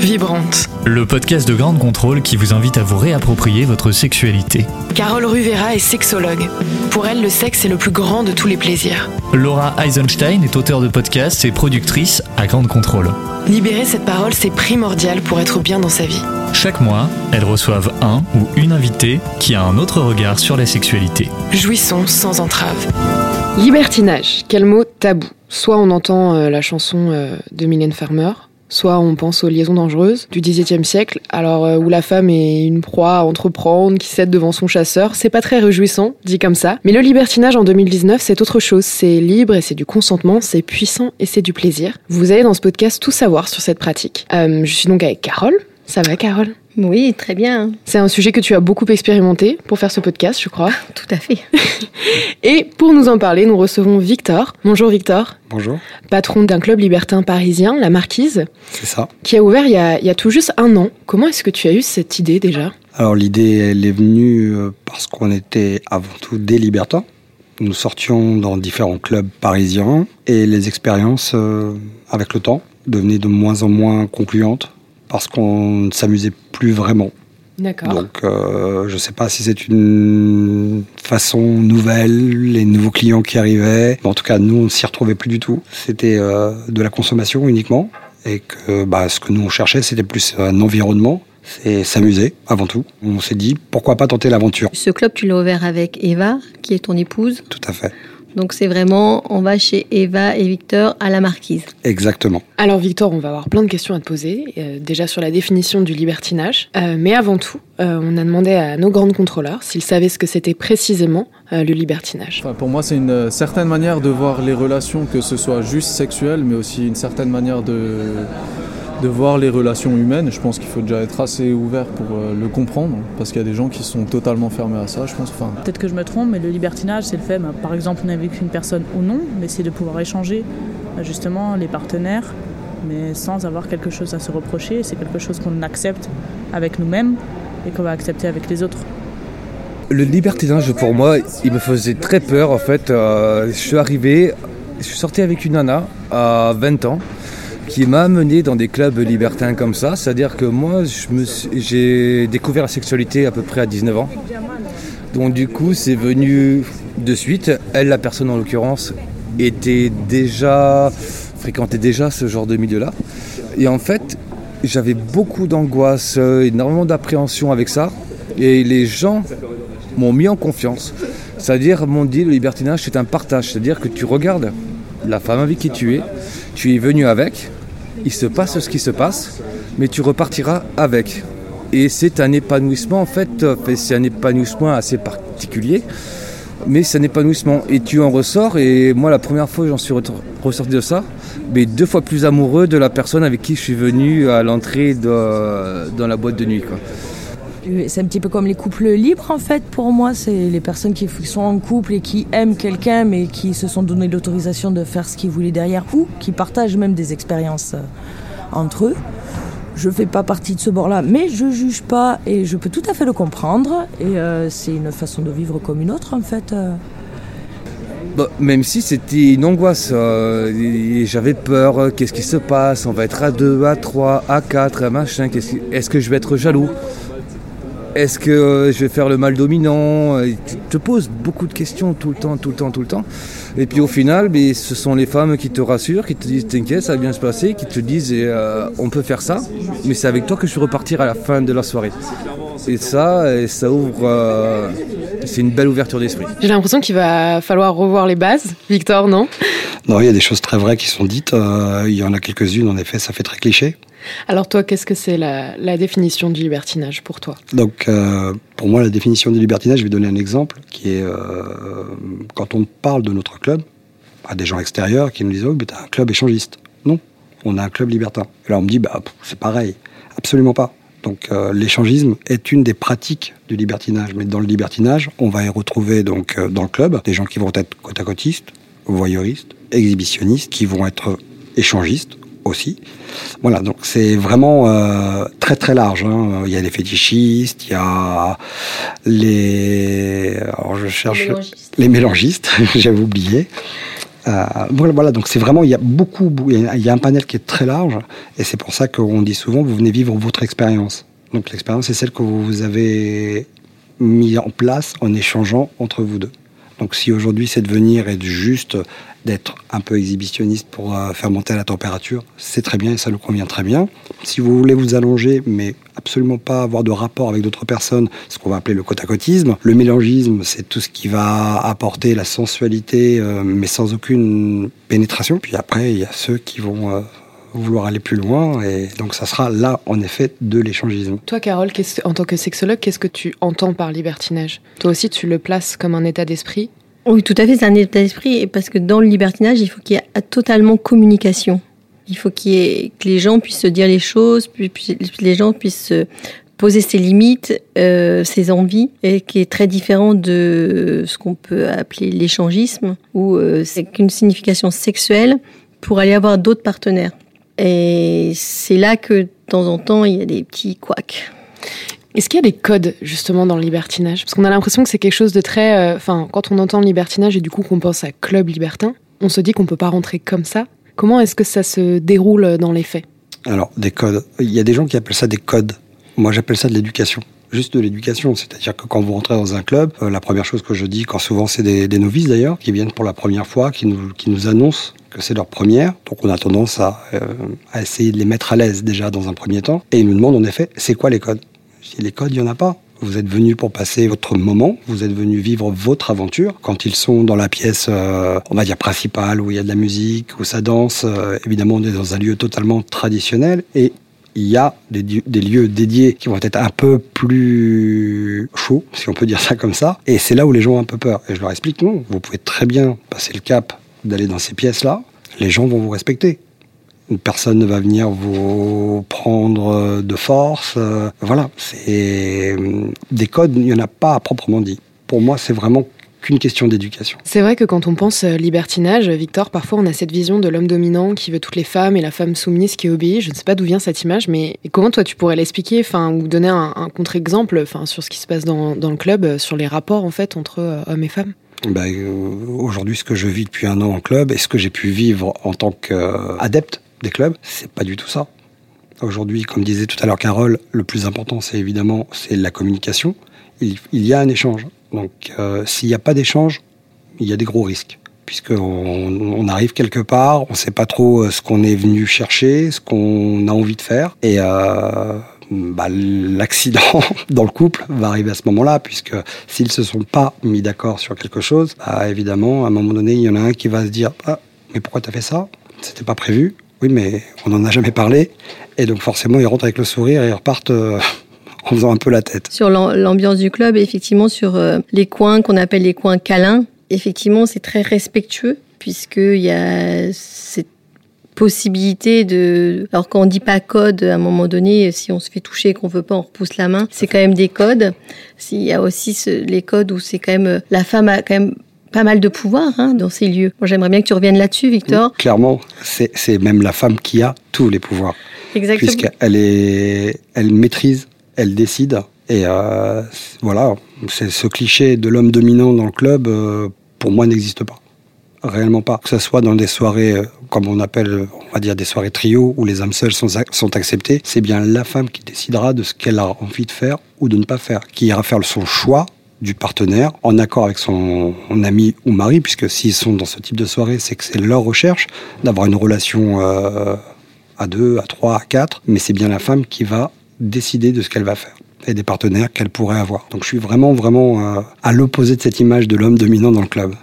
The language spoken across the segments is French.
Vibrante. Le podcast de Grande Contrôle qui vous invite à vous réapproprier votre sexualité. Carole Ruvera est sexologue. Pour elle, le sexe est le plus grand de tous les plaisirs. Laura Eisenstein est auteure de podcasts et productrice à Grande Contrôle. Libérer cette parole, c'est primordial pour être bien dans sa vie. Chaque mois, elles reçoivent un ou une invitée qui a un autre regard sur la sexualité. Jouissons sans entrave. Libertinage, quel mot tabou. Soit on entend euh, la chanson euh, de Mylène Farmer, soit on pense aux liaisons dangereuses du XVIIe siècle, alors euh, où la femme est une proie à entreprendre, qui cède devant son chasseur. C'est pas très réjouissant, dit comme ça. Mais le libertinage en 2019, c'est autre chose. C'est libre et c'est du consentement, c'est puissant et c'est du plaisir. Vous allez dans ce podcast tout savoir sur cette pratique. Euh, je suis donc avec Carole. Ça va, Carole? Oui, très bien. C'est un sujet que tu as beaucoup expérimenté pour faire ce podcast, je crois. Tout à fait. Et pour nous en parler, nous recevons Victor. Bonjour Victor. Bonjour, Patron d'un club libertin parisien, La Marquise, c'est ça. qui a ouvert il y a, il y a tout juste un an. Comment est-ce que tu as eu cette idée déjà? Alors l'idée, elle est venue euh, parce qu'on était avant tout des libertins. Nous sortions dans différents clubs parisiens et les expériences, euh, avec le temps, devenaient de moins en moins concluantes parce qu'on ne s'amusait plus vraiment. D'accord. Donc euh, je ne sais pas si c'est une façon nouvelle, les nouveaux clients qui arrivaient. Mais en tout cas, nous, on ne s'y retrouvait plus du tout. C'était euh, de la consommation uniquement. Et que bah, ce que nous, on cherchait, c'était plus un environnement. C'est s'amuser avant tout. On s'est dit, pourquoi pas tenter l'aventure Ce club, tu l'as ouvert avec Eva, qui est ton épouse. Tout à fait. Donc c'est vraiment, on va chez Eva et Victor à la marquise. Exactement. Alors Victor, on va avoir plein de questions à te poser, euh, déjà sur la définition du libertinage. Euh, mais avant tout, euh, on a demandé à nos grandes contrôleurs s'ils savaient ce que c'était précisément euh, le libertinage. Enfin, pour moi, c'est une euh, certaine manière de voir les relations, que ce soit juste sexuelles, mais aussi une certaine manière de, de voir les relations humaines. Je pense qu'il faut déjà être assez ouvert pour euh, le comprendre, parce qu'il y a des gens qui sont totalement fermés à ça, je pense. Enfin, Peut-être que je me trompe, mais le libertinage, c'est le fait, bah, par exemple, on est avec une personne ou non, mais c'est de pouvoir échanger bah, justement les partenaires, mais sans avoir quelque chose à se reprocher. C'est quelque chose qu'on accepte avec nous-mêmes et qu'on va accepter avec les autres. Le libertinage, pour moi, il me faisait très peur. En fait, Euh, je suis arrivé, je suis sorti avec une nana à 20 ans qui m'a amené dans des clubs libertins comme ça. C'est-à-dire que moi, j'ai découvert la sexualité à peu près à 19 ans. Donc du coup, c'est venu de suite. Elle, la personne en l'occurrence, était déjà fréquentait déjà ce genre de milieu-là. Et en fait, j'avais beaucoup d'angoisse, euh, énormément d'appréhension avec ça. Et les gens m'ont mis en confiance. C'est-à-dire, m'ont dit le libertinage, c'est un partage. C'est-à-dire que tu regardes la femme avec qui tu es, tu es venu avec, il se passe ce qui se passe, mais tu repartiras avec. Et c'est un épanouissement, en fait, c'est un épanouissement assez particulier, mais c'est un épanouissement. Et tu en ressors, et moi, la première fois, j'en suis re- ressorti de ça, mais deux fois plus amoureux de la personne avec qui je suis venu à l'entrée dans la boîte de nuit. C'est un petit peu comme les couples libres en fait pour moi, c'est les personnes qui sont en couple et qui aiment quelqu'un mais qui se sont donné l'autorisation de faire ce qu'ils voulaient derrière ou qui partagent même des expériences euh, entre eux. Je fais pas partie de ce bord-là, mais je juge pas et je peux tout à fait le comprendre et euh, c'est une façon de vivre comme une autre en fait. euh. Bah, même si c'était une angoisse, j'avais peur, qu'est-ce qui se passe, on va être à 2, à 3, à 4, à machin, est-ce que je vais être jaloux? Est-ce que euh, je vais faire le mal dominant Et Tu te poses beaucoup de questions tout le temps, tout le temps, tout le temps. Et puis au final, ce sont les femmes qui te rassurent, qui te disent t'inquiète, ça va bien se passer, qui te disent euh, on peut faire ça, mais c'est avec toi que je vais repartir à la fin de la soirée. Et ça, ça ouvre, euh, c'est une belle ouverture d'esprit. J'ai l'impression qu'il va falloir revoir les bases, Victor, non? Non, il y a des choses très vraies qui sont dites. Euh, il y en a quelques-unes, en effet, ça fait très cliché. Alors toi, qu'est-ce que c'est la, la définition du libertinage pour toi? Donc, euh, pour moi, la définition du libertinage, je vais donner un exemple qui est euh, quand on parle de notre club à des gens extérieurs qui nous disent Oh, mais t'as un club échangiste. Non, on a un club libertin. Et là, on me dit Bah, c'est pareil. Absolument pas. Donc, euh, l'échangisme est une des pratiques du libertinage. Mais dans le libertinage, on va y retrouver donc euh, dans le club des gens qui vont être côte à côtistes, voyeuristes, exhibitionnistes, qui vont être échangistes aussi. Voilà, donc c'est vraiment euh, très très large. hein. Il y a les fétichistes, il y a les, alors je cherche mélangistes. les mélangistes, j'avais oublié. Euh, voilà, voilà, donc c'est vraiment, il y a beaucoup, il y a un panel qui est très large, et c'est pour ça qu'on dit souvent, vous venez vivre votre expérience. Donc l'expérience, c'est celle que vous avez mis en place en échangeant entre vous deux. Donc si aujourd'hui c'est de venir et de juste d'être un peu exhibitionniste pour euh, faire monter la température, c'est très bien et ça nous convient très bien. Si vous voulez vous allonger, mais absolument pas avoir de rapport avec d'autres personnes, ce qu'on va appeler le côte à côtisme. Le mélangisme, c'est tout ce qui va apporter la sensualité, euh, mais sans aucune pénétration. Puis après, il y a ceux qui vont euh, vouloir aller plus loin. Et donc, ça sera là, en effet, de l'échangisme. Toi, Carole, en tant que sexologue, qu'est-ce que tu entends par libertinage? Toi aussi, tu le places comme un état d'esprit? Oui, tout à fait, c'est un état d'esprit. Parce que dans le libertinage, il faut qu'il y ait totalement communication. Il faut qu'il ait, que les gens puissent se dire les choses, puis les gens puissent poser ses limites, euh, ses envies, et qui est très différent de ce qu'on peut appeler l'échangisme, où euh, c'est qu'une signification sexuelle pour aller avoir d'autres partenaires. Et c'est là que de temps en temps, il y a des petits couacs. Est-ce qu'il y a des codes justement dans le libertinage? Parce qu'on a l'impression que c'est quelque chose de très... Euh, enfin, quand on entend le libertinage et du coup qu'on pense à club libertin, on se dit qu'on peut pas rentrer comme ça. Comment est-ce que ça se déroule dans les faits? Alors, des codes. Il y a des gens qui appellent ça des codes. Moi, j'appelle ça de l'éducation juste de l'éducation. C'est-à-dire que quand vous rentrez dans un club, euh, la première chose que je dis, quand souvent c'est des, novices d'ailleurs, qui viennent pour la première fois, qui nous, qui nous annoncent que c'est leur première. Donc on a tendance à, euh, à essayer de les mettre à l'aise déjà dans un premier temps. Et ils nous demandent en effet, c'est quoi les codes? Si les codes, il n'y en a pas. Vous êtes venu pour passer votre moment, vous êtes venu vivre votre aventure. Quand ils sont dans la pièce, euh, on va dire principale, où il y a de la musique, où ça danse, évidemment on est dans un lieu totalement traditionnel. Et il y a des, lieux dédiés qui vont être un peu plus chauds, si on peut dire ça comme ça. Et c'est là où les gens ont un peu peur. Et je leur explique, non, vous pouvez très bien passer le cap d'aller dans ces pièces-là. Les gens vont vous respecter. Personne ne va venir vous prendre de force. Voilà, c'est des codes, il n'y en a pas à proprement dit. Pour moi, c'est vraiment qu'une question d'éducation. C'est vrai que quand on pense euh, libertinage, Victor, parfois on a cette vision de l'homme dominant qui veut toutes les femmes et la femme soumise qui obéit. Je ne sais pas d'où vient cette image, mais comment toi tu pourrais l'expliquer, enfin, ou donner un, contre-exemple, enfin, sur ce qui se passe dans, dans, le club, euh, sur les rapports en fait entre euh, hommes et femmes? Bah, aujourd'hui, ce que je vis depuis un an en club et ce que j'ai pu vivre en tant qu'adepte des clubs, c'est pas du tout ça. Aujourd'hui, comme disait tout à l'heure Carole, le plus important, c'est évidemment c'est la communication. Il, il y a un échange donc euh, s'il n'y a pas d'échange, il y a des gros risques. Puisqu'on on arrive quelque part, on ne sait pas trop euh, ce qu'on est venu chercher, ce qu'on a envie de faire. Et euh, bah, l'accident dans le couple va arriver à ce moment-là, puisque s'ils se sont pas mis d'accord sur quelque chose, bah, évidemment, à un moment donné, il y en a un qui va se dire ah, mais pourquoi tu as fait ça? C'était pas prévu. Oui, mais on n'en a jamais parlé. Et donc forcément, ils rentrent avec le sourire et ils repartent en faisant un peu la tête. Sur l'ambiance du club, effectivement, sur euh, les coins qu'on appelle les coins câlins, effectivement, c'est très respectueux, puisqu'il y a cette possibilité de... Alors quand on dit pas code, à un moment donné, si on se fait toucher et qu'on veut pas, on repousse la main. C'est quand même des codes. Il y a aussi les codes où c'est quand même... La femme a quand même pas mal de pouvoir hein, dans ces lieux. Moi, j'aimerais bien que tu reviennes là-dessus, Victor. Clairement, c'est même la femme qui a tous les pouvoirs. Exactement. Puisqu'elle est, elle maîtrise elle décide. Et euh, voilà, ce cliché de l'homme dominant dans le club, euh, pour moi, n'existe pas. Réellement pas. Que ce soit dans des soirées, euh, comme on appelle, on va dire des soirées trio, où les âmes seules sont, acceptées, c'est bien la femme qui décidera de ce qu'elle a envie de faire ou de ne pas faire, qui ira faire son choix du partenaire en accord avec son ami ou mari, puisque s'ils sont dans ce type de soirée, c'est que c'est leur recherche d'avoir une relation à deux, à trois, à quatre, mais c'est bien la femme qui va décider de ce qu'elle va faire et des partenaires qu'elle pourrait avoir. Donc je suis vraiment, vraiment euh, à l'opposé de cette image de l'homme dominant dans le club.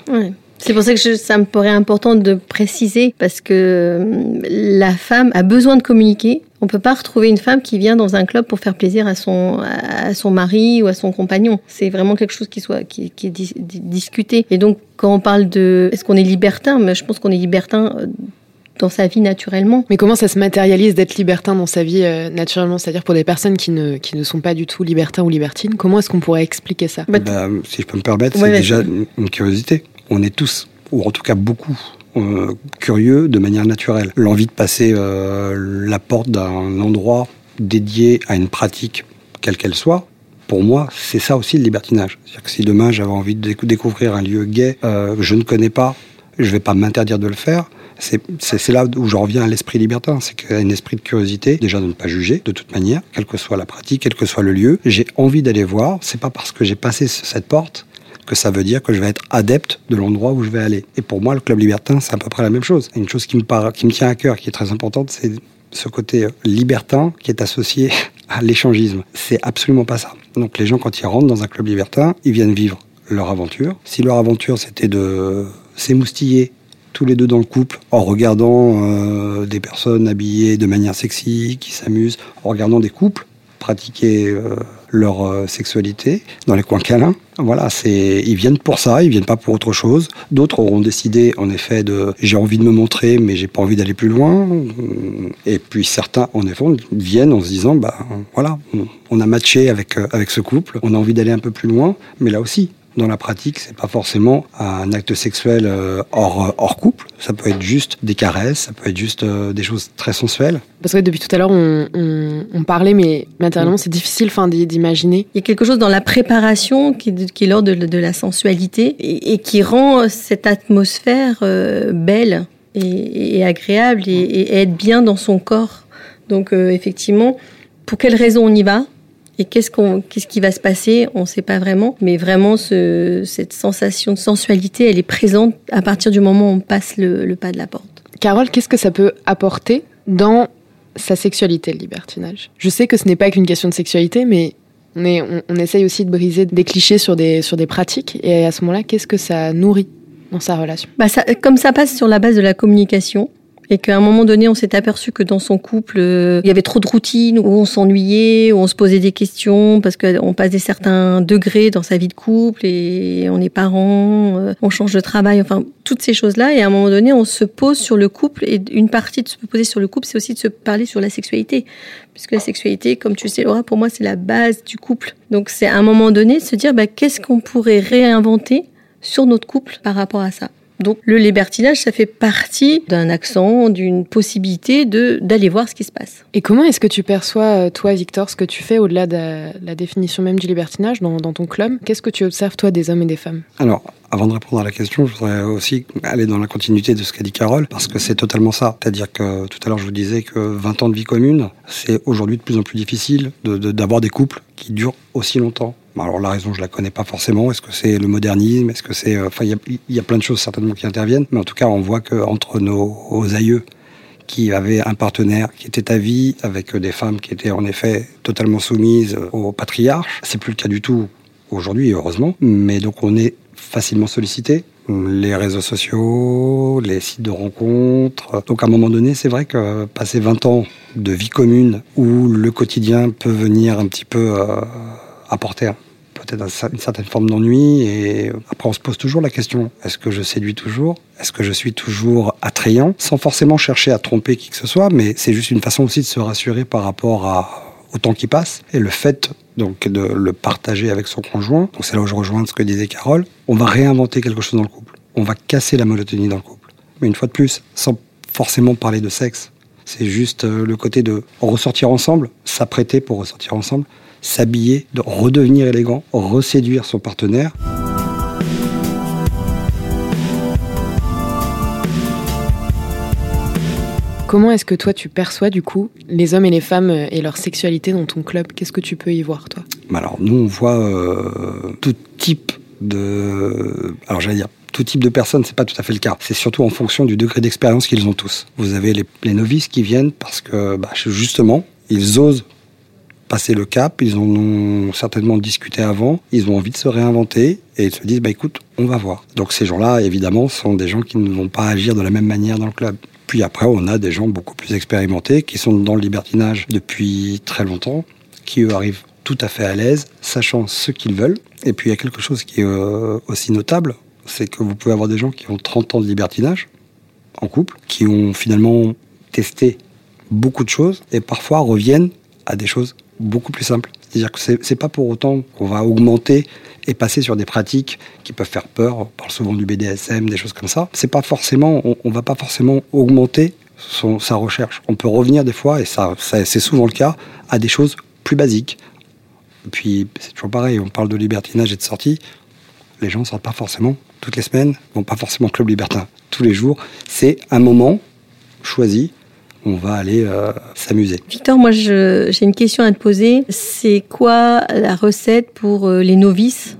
C'est pour ça que ça me paraît important de préciser, parce que euh, la femme a besoin de communiquer. On ne peut pas retrouver une femme qui vient dans un club pour faire plaisir à son, à son mari ou à son compagnon. C'est vraiment quelque chose qui, soit, qui, qui est discuté. Et donc, quand on parle de est-ce qu'on est libertin, mais je pense qu'on est libertin euh, dans sa vie naturellement. Mais comment ça se matérialise d'être libertin dans sa vie euh, naturellement? C'est-à-dire pour des personnes qui ne, qui ne sont pas du tout libertins ou libertines, comment est-ce qu'on pourrait expliquer ça? Bah, Si je peux me permettre, c'est déjà une curiosité. On est tous, ou en tout cas beaucoup, euh, curieux de manière naturelle. L'envie de passer euh, la porte d'un endroit dédié à une pratique, quelle qu'elle soit, pour moi, c'est ça aussi le libertinage. C'est-à-dire que si demain j'avais envie de découvrir un lieu gay que je ne connais pas, Je vais pas m'interdire de le faire. C'est là où je reviens à l'esprit libertin, c'est qu'il y a un esprit de curiosité, déjà de ne pas juger de toute manière, quelle que soit la pratique, quel que soit le lieu. J'ai envie d'aller voir, c'est pas parce que j'ai passé cette porte que ça veut dire que je vais être adepte de l'endroit où je vais aller. Et pour moi, le club libertin, c'est à peu près la même chose. Une chose qui me, part, qui me tient à cœur, qui est très importante, c'est ce côté libertin qui est associé à l'échangisme. C'est absolument pas ça. Donc les gens, quand ils rentrent dans un club libertin, ils viennent vivre leur aventure. Si leur aventure, c'était de s'émoustiller tous les deux dans le couple, en regardant euh, des personnes habillées de manière sexy, qui s'amusent, en regardant des couples pratiquer euh, leur euh, sexualité dans les coins câlins. Voilà, c'est ils viennent pour ça, ils viennent pas pour autre chose. D'autres auront décidé en effet de j'ai envie de me montrer mais j'ai pas envie d'aller plus loin. Et puis certains en effet viennent en se disant bah voilà, on a matché avec avec ce couple, on a envie d'aller un peu plus loin, mais là aussi dans la pratique, c'est pas forcément un acte sexuel euh, hors, hors couple. Ça peut être juste des caresses, ça peut être juste euh, des choses très sensuelles. Parce que depuis tout à l'heure, on, on, parlait, mais matériellement, c'est difficile d'imaginer. Il y a quelque chose dans la préparation qui, qui est l'ordre de, de, la sensualité et, qui rend cette atmosphère euh, belle et, et, agréable et, et, être bien dans son corps. Donc, effectivement, pour quelles raisons on y va? Et qu'est-ce qu'on, qu'est-ce qui va se passer? On ne sait pas vraiment, mais vraiment ce, cette sensation de sensualité, elle est présente à partir du moment où on passe le, le pas de la porte. Carole, qu'est-ce que ça peut apporter dans sa sexualité, le libertinage? Je sais que ce n'est pas qu'une question de sexualité, mais on, est, on, on, essaye aussi de briser des clichés sur des, sur des pratiques. Et à ce moment-là, qu'est-ce que ça nourrit dans sa relation? Bah ça, Comme ça passe sur la base de la communication, et qu'à un moment donné, on s'est aperçu que dans son couple, euh, il y avait trop de routines, où on s'ennuyait, où on se posait des questions, parce qu'on passe des certains degrés dans sa vie de couple, et on est parents, euh, on change de travail, enfin, toutes ces choses-là. Et à un moment donné, on se pose sur le couple, et une partie de se poser sur le couple, c'est aussi de se parler sur la sexualité. Puisque la sexualité, comme tu sais, Laura, pour moi, c'est la base du couple. Donc, c'est à un moment donné se dire, bah, qu'est-ce qu'on pourrait réinventer sur notre couple par rapport à ça? Donc le libertinage, ça fait partie d'un accent, d'une possibilité de d'aller voir ce qui se passe. Et comment est-ce que tu perçois, euh, toi, Victor, ce que tu fais au-delà de la définition même du libertinage dans, dans ton club? Qu'est-ce que tu observes, toi, des hommes et des femmes? Alors, avant de répondre à la question, je voudrais aussi aller dans la continuité de ce qu'a dit Carole, parce que c'est totalement ça. C'est-à-dire que tout à l'heure, je vous disais que 20 ans de vie commune, c'est aujourd'hui de plus en plus difficile d'avoir de, des couples qui durent aussi longtemps. Alors la raison, je la connais pas forcément. Est-ce que c'est le modernisme? Est-ce que c'est, euh, enfin, il y, a, plein de choses certainement qui interviennent. Mais en tout cas, on voit que entre nos aïeux qui avaient un partenaire qui était à vie, avec des femmes qui étaient en effet totalement soumises au patriarche, c'est plus le cas du tout aujourd'hui, heureusement. Mais donc on est facilement sollicité les réseaux sociaux, les sites de rencontres. Donc à un moment donné, c'est vrai que passer 20 ans de vie commune où le quotidien peut venir un petit peu euh, apporter peut-être une certaine forme d'ennui. Et après, on se pose toujours la question est-ce que je séduis toujours? Est-ce que je suis toujours attrayant? Sans forcément chercher à tromper qui que ce soit, mais c'est juste une façon aussi de se rassurer par rapport à, au temps qui passe. Et le fait donc de le partager avec son conjoint, donc c'est là où je rejoins ce que disait Carole, on va réinventer quelque chose dans le couple. On va casser la monotonie dans le couple. Mais une fois de plus, sans forcément parler de sexe. C'est juste euh, le côté de ressortir ensemble, s'apprêter pour ressortir ensemble, s'habiller, de redevenir élégant, reséduire son partenaire. Comment est-ce que toi tu perçois du coup les hommes et les femmes et leur sexualité dans ton club? Qu'est-ce que tu peux y voir toi? Alors nous on voit euh, tout type de... Alors j'allais dire tout type de personnes, c'est pas tout à fait le cas. C'est surtout en fonction du degré d'expérience qu'ils ont tous. Vous avez les, novices qui viennent parce que bah, justement ils osent passer le cap, ils en ont certainement discuté avant, ils ont envie de se réinventer et ils se disent bah écoute, on va voir. Donc ces gens-là, évidemment, sont des gens qui ne vont pas agir de la même manière dans le club. Puis après, on a des gens beaucoup plus expérimentés qui sont dans le libertinage depuis très longtemps, qui eux arrivent tout à fait à l'aise, sachant ce qu'ils veulent. Et puis il y a quelque chose qui est euh, aussi notable, c'est que vous pouvez avoir des gens qui ont 30 ans de libertinage en couple, qui ont finalement testé beaucoup de choses et parfois reviennent à des choses beaucoup plus simples. C'est-à-dire que c'est pas pour autant qu'on va augmenter et passer sur des pratiques qui peuvent faire peur. On parle souvent du BDSM, des choses comme ça. C'est pas forcément, on, on, va pas forcément augmenter sa recherche. On peut revenir des fois, et ça c'est souvent le cas, à des choses plus basiques. Et puis c'est toujours pareil. On parle de libertinage et de sortie. Les gens sortent pas forcément toutes les semaines, vont pas forcément au club libertin tous les jours. C'est un moment choisi. On va aller euh, s'amuser. Victor, moi j'ai une question à te poser. C'est quoi la recette pour euh, les novices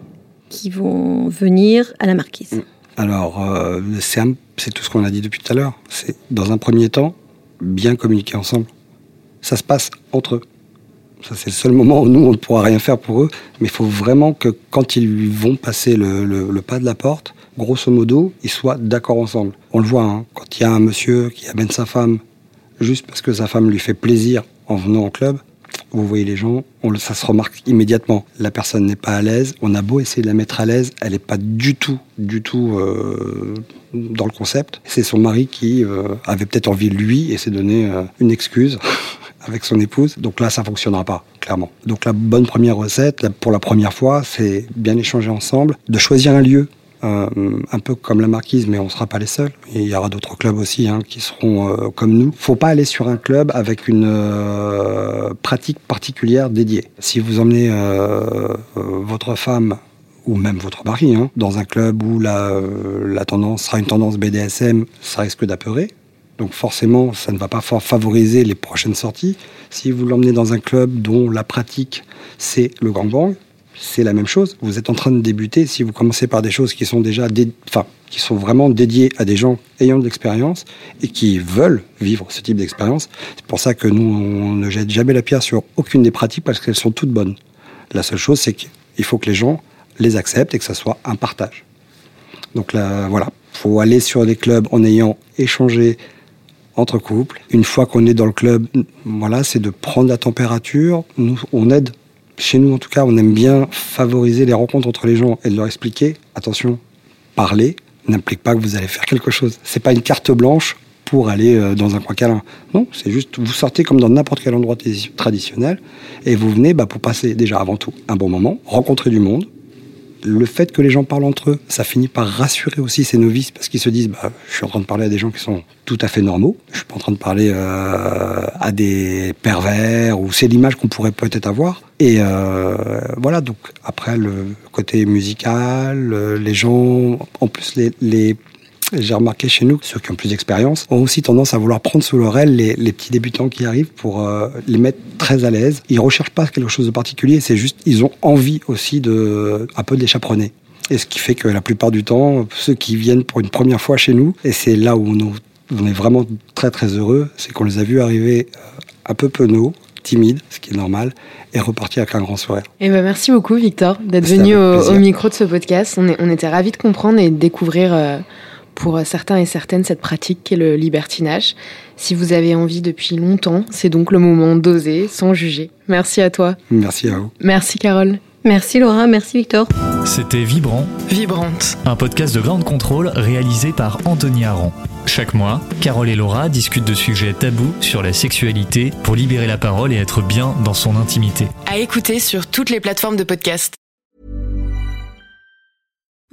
qui vont venir à la marquise? Alors, euh, c'est tout ce qu'on a dit depuis tout à l'heure. C'est dans un premier temps, bien communiquer ensemble. Ça se passe entre eux. Ça, c'est le seul moment où nous, on ne pourra rien faire pour eux. Mais il faut vraiment que quand ils vont passer le, pas de la porte, grosso modo, ils soient d'accord ensemble. On le voit, hein, quand il y a un monsieur qui amène sa femme juste parce que sa femme lui fait plaisir en venant au club, vous voyez les gens, ça se remarque immédiatement. La personne n'est pas à l'aise. On a beau essayer de la mettre à l'aise, elle n'est pas du tout, du tout euh, dans le concept. C'est son mari qui euh, avait peut-être envie lui et s'est donné euh, une excuse avec son épouse. Donc là, ça fonctionnera pas, clairement. Donc la bonne première recette, pour la première fois, c'est bien échanger ensemble, de choisir un lieu euh, un peu comme la marquise, mais on ne sera pas les seuls. il y aura d'autres clubs aussi hein, qui seront euh, comme nous. Faut pas aller sur un club avec une euh, pratique particulière dédiée. Si vous emmenez votre femme ou même votre mari hein, dans un club où la, la tendance sera une tendance BDSM, ça risque d'apeurer. Donc forcément, ça ne va pas favoriser les prochaines sorties. Si vous l'emmenez dans un club dont la pratique c'est le gangbang, c'est la même chose. Vous êtes en train de débuter. Si vous commencez par des choses qui sont déjà, enfin, qui sont vraiment dédiées à des gens ayant de l'expérience et qui veulent vivre ce type d'expérience, c'est pour ça que nous, on ne jette jamais la pierre sur aucune des pratiques parce qu'elles sont toutes bonnes. La seule chose, c'est qu'il faut que les gens les acceptent et que ça soit un partage. Donc là, voilà, faut aller sur des clubs en ayant échangé entre couples. Une fois qu'on est dans le club, voilà, c'est de prendre la température. On aide chez nous, en tout cas, on aime bien favoriser les rencontres entre les gens et de leur expliquer, attention, parler n'implique pas que vous allez faire quelque chose. C'est pas une carte blanche pour aller euh, dans un coin câlin. Non, c'est juste, vous sortez comme dans n'importe quel endroit traditionnel et vous venez bah, pour passer déjà avant tout un bon moment, rencontrer du monde, le fait que les gens parlent entre eux, ça finit par rassurer aussi ces novices parce qu'ils se disent bah, je suis en train de parler à des gens qui sont tout à fait normaux. Je suis pas en train de parler euh, à des pervers ou c'est l'image qu'on pourrait peut-être avoir. Et euh, voilà donc après le côté musical, euh, les gens, en plus les, les j'ai remarqué chez nous, ceux qui ont plus d'expérience ont aussi tendance à vouloir prendre sous leur aile les, petits débutants qui arrivent pour euh, les mettre très à l'aise. Ils recherchent pas quelque chose de particulier, c'est juste ils ont envie aussi de un peu de les chaperonner. Et ce qui fait que la plupart du temps, ceux qui viennent pour une première fois chez nous, et c'est là où on, est vraiment très très heureux, c'est qu'on les a vus arriver euh, un peu penauds, timides, ce qui est normal, et repartir avec un grand sourire. Et eh ben merci beaucoup Victor d'être venu au, micro de ce podcast. On, est, on était ravis de comprendre et de découvrir euh, pour certains et certaines cette pratique qu'est le libertinage. Si vous avez envie depuis longtemps, c'est donc le moment d'oser sans juger. Merci à toi. Merci à vous. Merci Carole. Merci Laura, merci Victor. C'était Vibrant. Vibrante. Un podcast de grande contrôle réalisé par Anthony Aron. Chaque mois, Carole et Laura discutent de sujets tabous sur la sexualité pour libérer la parole et être bien dans son intimité. À écouter sur toutes les plateformes de podcast.